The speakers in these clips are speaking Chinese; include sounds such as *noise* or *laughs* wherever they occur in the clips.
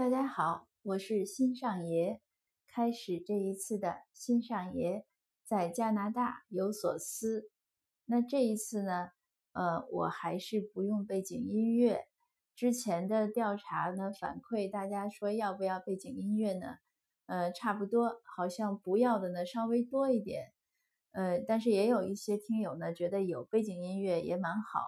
大家好，我是新上爷。开始这一次的新上爷在加拿大有所思。那这一次呢，呃，我还是不用背景音乐。之前的调查呢，反馈大家说要不要背景音乐呢？呃，差不多，好像不要的呢稍微多一点。呃，但是也有一些听友呢觉得有背景音乐也蛮好。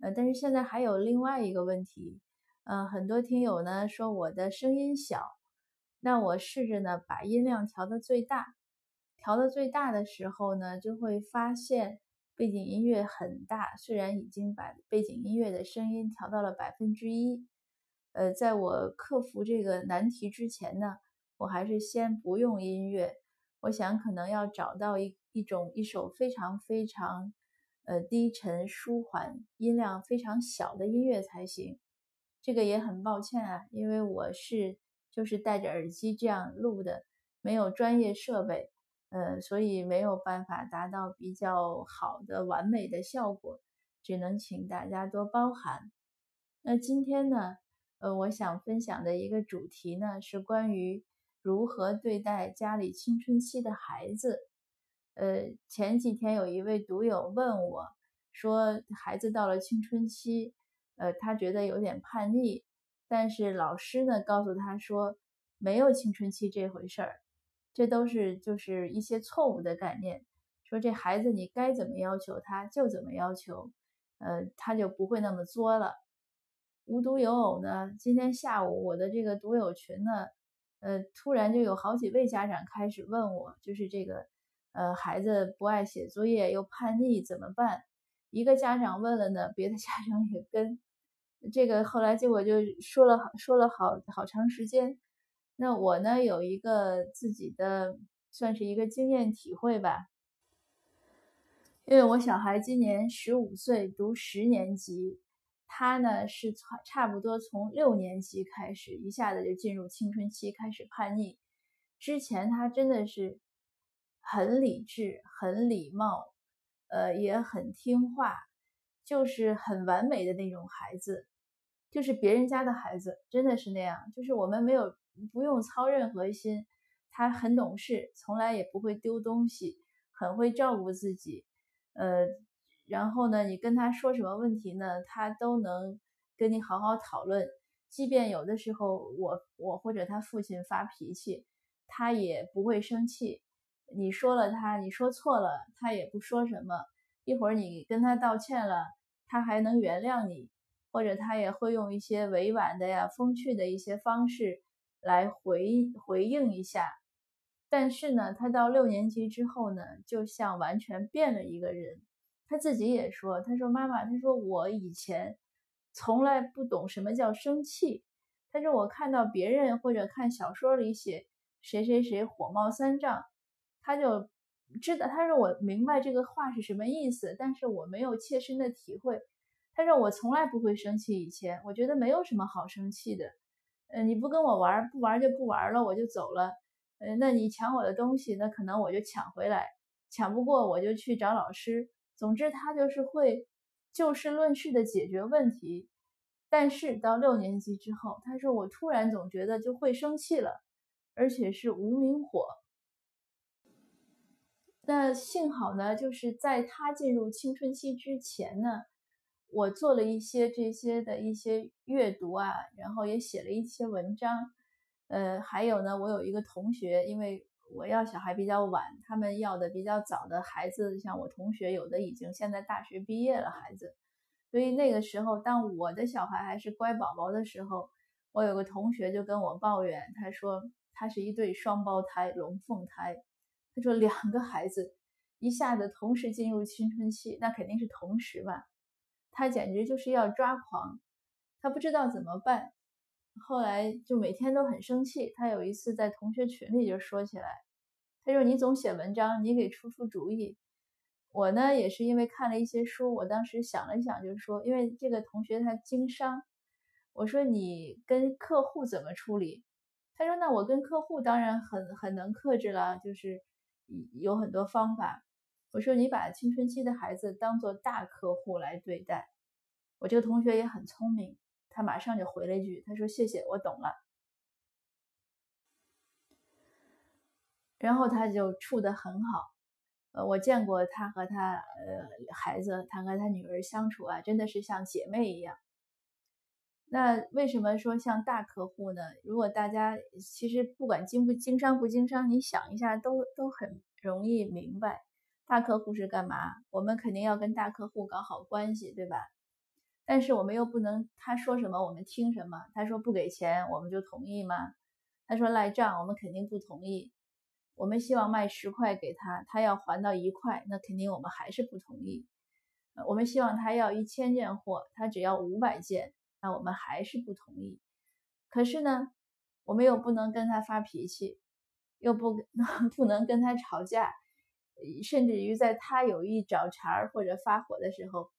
呃，但是现在还有另外一个问题。嗯，很多听友呢说我的声音小，那我试着呢把音量调到最大，调到最大的时候呢，就会发现背景音乐很大。虽然已经把背景音乐的声音调到了百分之一，呃，在我克服这个难题之前呢，我还是先不用音乐。我想可能要找到一一种一首非常非常呃低沉舒缓、音量非常小的音乐才行。这个也很抱歉啊，因为我是就是戴着耳机这样录的，没有专业设备，呃，所以没有办法达到比较好的完美的效果，只能请大家多包涵。那今天呢，呃，我想分享的一个主题呢，是关于如何对待家里青春期的孩子。呃，前几天有一位读友问我，说孩子到了青春期。呃，他觉得有点叛逆，但是老师呢告诉他说没有青春期这回事儿，这都是就是一些错误的概念。说这孩子你该怎么要求他就怎么要求，呃，他就不会那么作了。无独有偶呢，今天下午我的这个读友群呢，呃，突然就有好几位家长开始问我，就是这个呃孩子不爱写作业又叛逆怎么办？一个家长问了呢，别的家长也跟。这个后来结果就说了好说了好好长时间。那我呢有一个自己的算是一个经验体会吧，因为我小孩今年十五岁，读十年级，他呢是差差不多从六年级开始一下子就进入青春期，开始叛逆。之前他真的是很理智、很礼貌，呃，也很听话，就是很完美的那种孩子。就是别人家的孩子真的是那样，就是我们没有不用操任何心，他很懂事，从来也不会丢东西，很会照顾自己，呃，然后呢，你跟他说什么问题呢，他都能跟你好好讨论，即便有的时候我我或者他父亲发脾气，他也不会生气，你说了他，你说错了，他也不说什么，一会儿你跟他道歉了，他还能原谅你。或者他也会用一些委婉的呀、风趣的一些方式来回回应一下，但是呢，他到六年级之后呢，就像完全变了一个人。他自己也说：“他说妈妈，他说我以前从来不懂什么叫生气。他说我看到别人或者看小说里写谁谁谁火冒三丈，他就知道。他说我明白这个话是什么意思，但是我没有切身的体会。”他说：“我从来不会生气，以前我觉得没有什么好生气的。嗯，你不跟我玩，不玩就不玩了，我就走了。嗯，那你抢我的东西，那可能我就抢回来，抢不过我就去找老师。总之，他就是会就事论事的解决问题。但是到六年级之后，他说我突然总觉得就会生气了，而且是无名火。那幸好呢，就是在他进入青春期之前呢。”我做了一些这些的一些阅读啊，然后也写了一些文章，呃，还有呢，我有一个同学，因为我要小孩比较晚，他们要的比较早的孩子，像我同学有的已经现在大学毕业了孩子，所以那个时候，当我的小孩还是乖宝宝的时候，我有个同学就跟我抱怨，他说他是一对双胞胎龙凤胎，他说两个孩子一下子同时进入青春期，那肯定是同时吧。他简直就是要抓狂，他不知道怎么办，后来就每天都很生气。他有一次在同学群里就说起来，他说：“你总写文章，你给出出主意。”我呢也是因为看了一些书，我当时想了想，就是说，因为这个同学他经商，我说你跟客户怎么处理？他说：“那我跟客户当然很很能克制了，就是有很多方法我说你把青春期的孩子当做大客户来对待我这个同学也很聪明他马上就回了一句他说谢谢我懂了。然后他就处得很好呃我见过他和他呃孩子他和他女儿相处啊真的是像姐妹一样那为什么说像大客户呢？如果大家其实不管经不经商不经商，你想一下都都很容易明白，大客户是干嘛？我们肯定要跟大客户搞好关系，对吧？但是我们又不能他说什么我们听什么，他说不给钱我们就同意吗？他说赖账我们肯定不同意。我们希望卖十块给他，他要还到一块，那肯定我们还是不同意。我们希望他要一千件货，他只要五百件。那我们还是不同意，可是呢，我们又不能跟他发脾气，又不 *laughs* 不能跟他吵架，甚至于在他有意找茬或者发火的时候，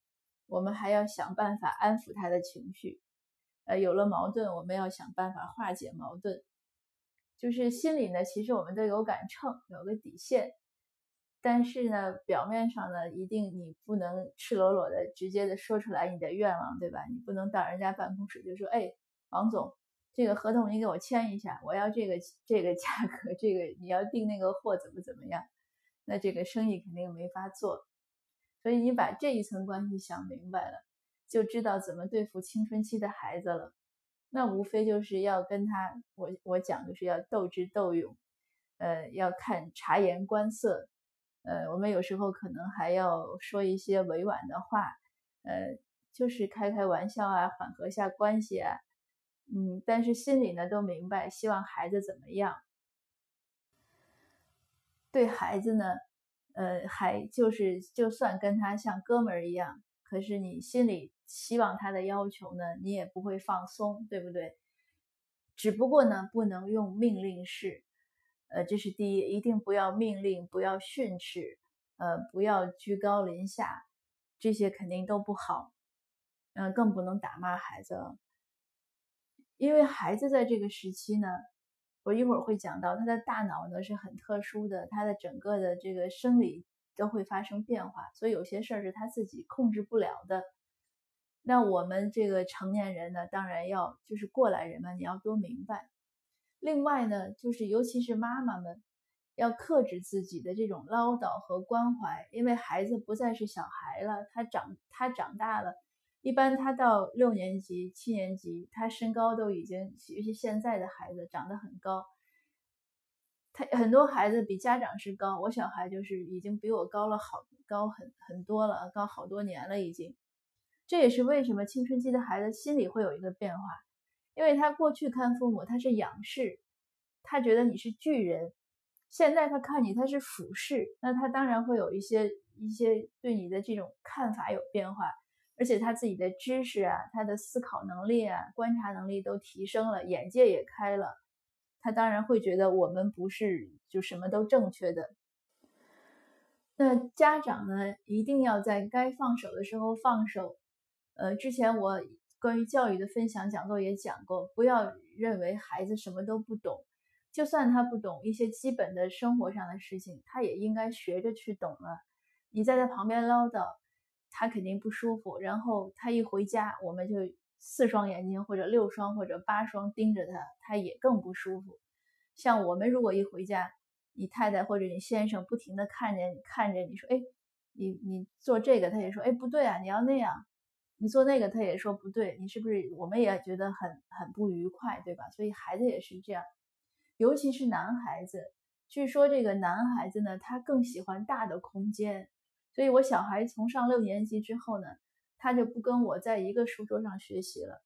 我们还要想办法安抚他的情绪。呃，有了矛盾，我们要想办法化解矛盾。就是心里呢，其实我们都有杆秤，有个底线。但是呢，表面上呢，一定你不能赤裸裸的、直接的说出来你的愿望，对吧？你不能到人家办公室就说：“哎，王总，这个合同你给我签一下，我要这个 *laughs* 这个价格，这个你要订那个货怎么怎么样？”那这个生意肯定没法做。所以你把这一层关系想明白了，就知道怎么对付青春期的孩子了。那无非就是要跟他，我我讲的是要斗智斗勇，呃，要看察言观色。呃，我们有时候可能还要说一些委婉的话，呃，就是开开玩笑啊，缓和下关系啊，嗯，但是心里呢都明白，希望孩子怎么样。对孩子呢，呃，还就是就算跟他像哥们儿一样，可是你心里希望他的要求呢，你也不会放松，对不对？只不过呢，不能用命令式。呃，这是第一，一定不要命令，不要训斥，呃，不要居高临下，这些肯定都不好。嗯，更不能打骂孩子，因为孩子在这个时期呢，我一会儿会讲到，他的大脑呢是很特殊的，他的整个的这个生理都会发生变化，所以有些事儿是他自己控制不了的。那我们这个成年人呢，当然要就是过来人嘛，你要多明白。另外呢，就是尤其是妈妈们，要克制自己的这种唠叨和关怀，因为孩子不再是小孩了，他长他长大了，一般他到六年级、七年级，他身高都已经，尤其现在的孩子长得很高，他很多孩子比家长是高，我小孩就是已经比我高了好高很很多了，高好多年了已经，这也是为什么青春期的孩子心里会有一个变化。因为他过去看父母他是仰视，他觉得你是巨人，现在他看你他是俯视，那他当然会有一些一些对你的这种看法有变化，而且他自己的知识啊，他的思考能力啊，观察能力都提升了，眼界也开了，他当然会觉得我们不是就什么都正确的。那家长呢，一定要在该放手的时候放手。呃，之前我。关于教育的分享讲座也讲过，不要认为孩子什么都不懂，就算他不懂一些基本的生活上的事情，他也应该学着去懂了。你在他旁边唠叨，他肯定不舒服。然后他一回家，我们就四双眼睛或者六双或者八双盯着他，他也更不舒服。像我们如果一回家，你太太或者你先生不停的看着你，看着你说，哎，你你做这个，他也说，哎，不对啊，你要那样。你做那个，他也说不对，你是不是？我们也觉得很很不愉快，对吧？所以孩子也是这样，尤其是男孩子。据说这个男孩子呢，他更喜欢大的空间。所以我小孩从上六年级之后呢，他就不跟我在一个书桌上学习了。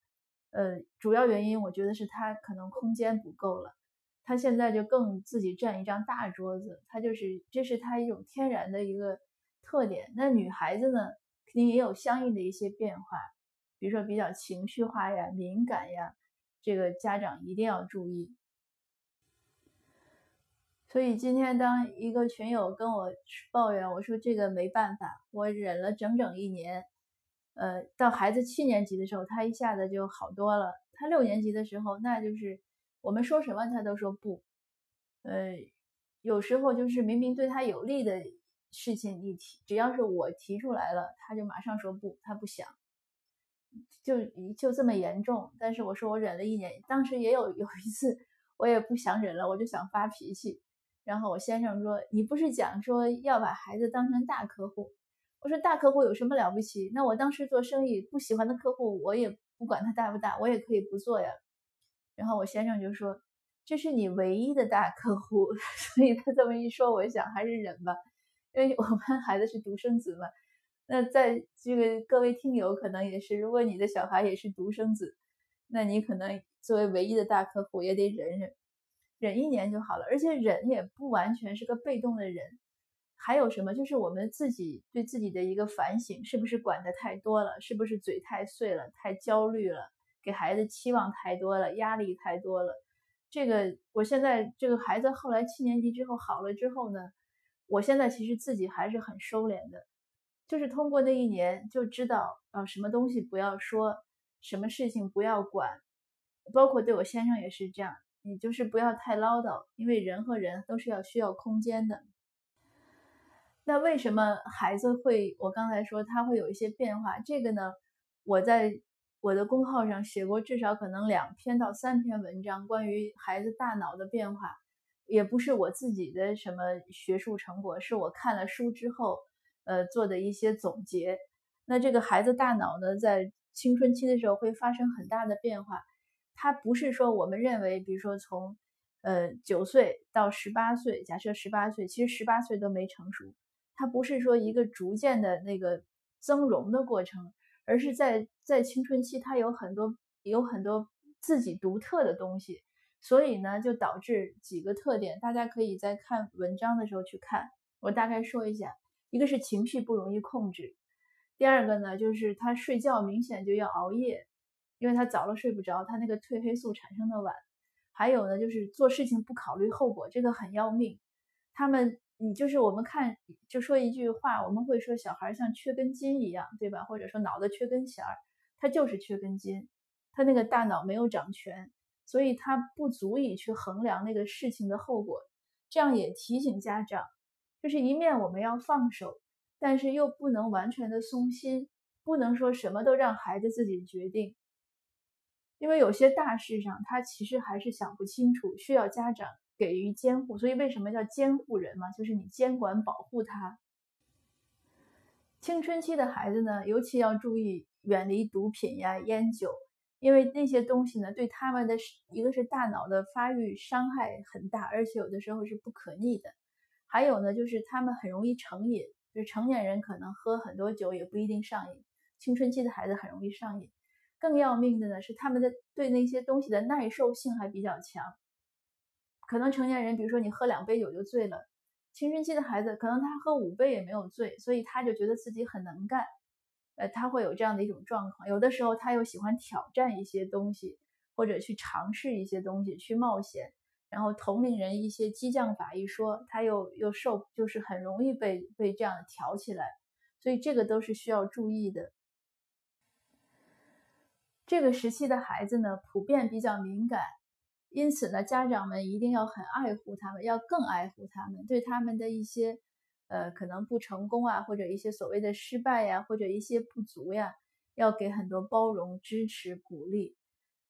呃，主要原因我觉得是他可能空间不够了。他现在就更自己占一张大桌子，他就是这是他一种天然的一个特点。那女孩子呢？肯定也有相应的一些变化，比如说比较情绪化呀、敏感呀，这个家长一定要注意。所以今天当一个群友跟我抱怨，我说这个没办法，我忍了整整一年，呃，到孩子七年级的时候，他一下子就好多了。他六年级的时候，那就是我们说什么他都说不，呃，有时候就是明明对他有利的。事情一提，只要是我提出来了，他就马上说不，他不想，就就这么严重。但是我说我忍了一年，当时也有有一次，我也不想忍了，我就想发脾气，然后我先生说：“你不是讲说要把孩子当成大客户？”我说：“大客户有什么了不起？那我当时做生意不喜欢的客户，我也不管他大不大，我也可以不做呀。”然后我先生就说：“这是你唯一的大客户。*laughs* ”所以他这么一说，我想还是忍吧，因为我们孩子是独生子嘛。那在这个各位听友可能也是，如果你的小孩也是独生子，那你可能作为唯一的大客户也得忍忍。忍一年就好了，而且忍也不完全是个被动的忍，还有什么？就是我们自己对自己的一个反省，是不是管的太多了？是不是嘴太碎了？太焦虑了？给孩子期望太多了？压力太多了？这个，我现在这个孩子后来七年级之后好了之后呢，我现在其实自己还是很收敛的，就是通过那一年就知道啊，什么东西不要说，什么事情不要管，包括对我先生也是这样。你就是不要太唠叨，因为人和人都是要需要空间的。那为什么孩子会？我刚才说他会有一些变化，这个呢，我在我的公号上写过至少可能两篇到三篇文章，关于孩子大脑的变化，也不是我自己的什么学术成果，是我看了书之后，呃做的一些总结。那这个孩子大脑呢，在青春期的时候会发生很大的变化。它不是说我们认为，比如说从，呃九岁到十八岁，假设十八岁，其实十八岁都没成熟。它不是说一个逐渐的那个增容的过程，而是在在青春期，它有很多有很多自己独特的东西，所以呢，就导致几个特点，大家可以在看文章的时候去看。我大概说一下，一个是情绪不容易控制，第二个呢，就是他睡觉明显就要熬夜。因为他早了睡不着，他那个褪黑素产生的晚，还有呢，就是做事情不考虑后果，这个很要命。他们，你就是我们看，就说一句话，我们会说小孩像缺根筋一样，对吧？或者说脑子缺根弦儿，他就是缺根筋，他那个大脑没有长全，所以他不足以去衡量那个事情的后果。这样也提醒家长，就是一面我们要放手，但是又不能完全的松心，不能说什么都让孩子自己决定。因为有些大事上，他其实还是想不清楚，需要家长给予监护。所以为什么叫监护人嘛？就是你监管保护他。青春期的孩子呢，尤其要注意远离毒品呀、烟酒，因为那些东西呢，对他们的一个是大脑的发育伤害很大，而且有的时候是不可逆的。还有呢，就是他们很容易成瘾，就是成年人可能喝很多酒也不一定上瘾，青春期的孩子很容易上瘾。更要命的呢是他们的对那些东西的耐受性还比较强，可能成年人比如说你喝两杯酒就醉了，青春期的孩子可能他喝五杯也没有醉，所以他就觉得自己很能干，呃，他会有这样的一种状况。有的时候他又喜欢挑战一些东西，或者去尝试一些东西去冒险，然后同龄人一些激将法一说，他又又受就是很容易被被这样挑起来，所以这个都是需要注意的。这个时期的孩子呢，普遍比较敏感，因此呢，家长们一定要很爱护他们，要更爱护他们，对他们的一些，呃，可能不成功啊，或者一些所谓的失败呀，或者一些不足呀，要给很多包容、支持、鼓励，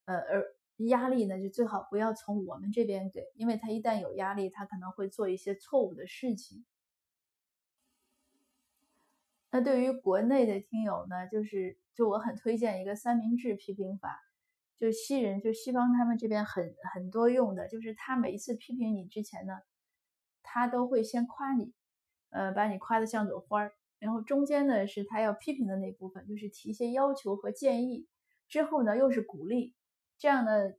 呃，而压力呢，就最好不要从我们这边给，因为他一旦有压力，他可能会做一些错误的事情。那对于国内的听友呢，就是。就我很推荐一个三明治批评法，就西人就西方他们这边很很多用的，就是他每一次批评你之前呢，他都会先夸你，呃，把你夸的像朵花儿，然后中间呢是他要批评的那部分，就是提一些要求和建议，之后呢又是鼓励，这样呢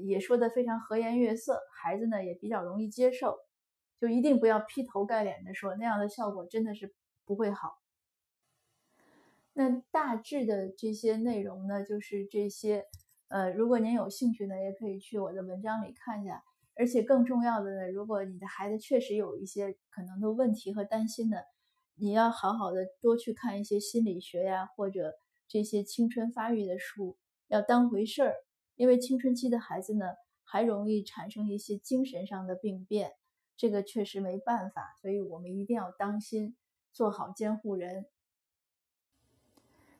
也说的非常和颜悦色，孩子呢也比较容易接受，就一定不要劈头盖脸的说，那样的效果真的是不会好。那大致的这些内容呢，就是这些。呃，如果您有兴趣呢，也可以去我的文章里看一下。而且更重要的呢，如果你的孩子确实有一些可能的问题和担心呢，你要好好的多去看一些心理学呀，或者这些青春发育的书，要当回事儿。因为青春期的孩子呢，还容易产生一些精神上的病变，这个确实没办法，所以我们一定要当心，做好监护人。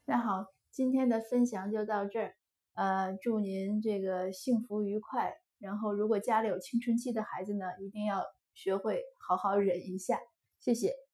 那好，今天的分享就到这儿。呃，祝您这个幸福愉快。然后，如果家里有青春期的孩子呢，一定要学会好好忍一下。谢谢。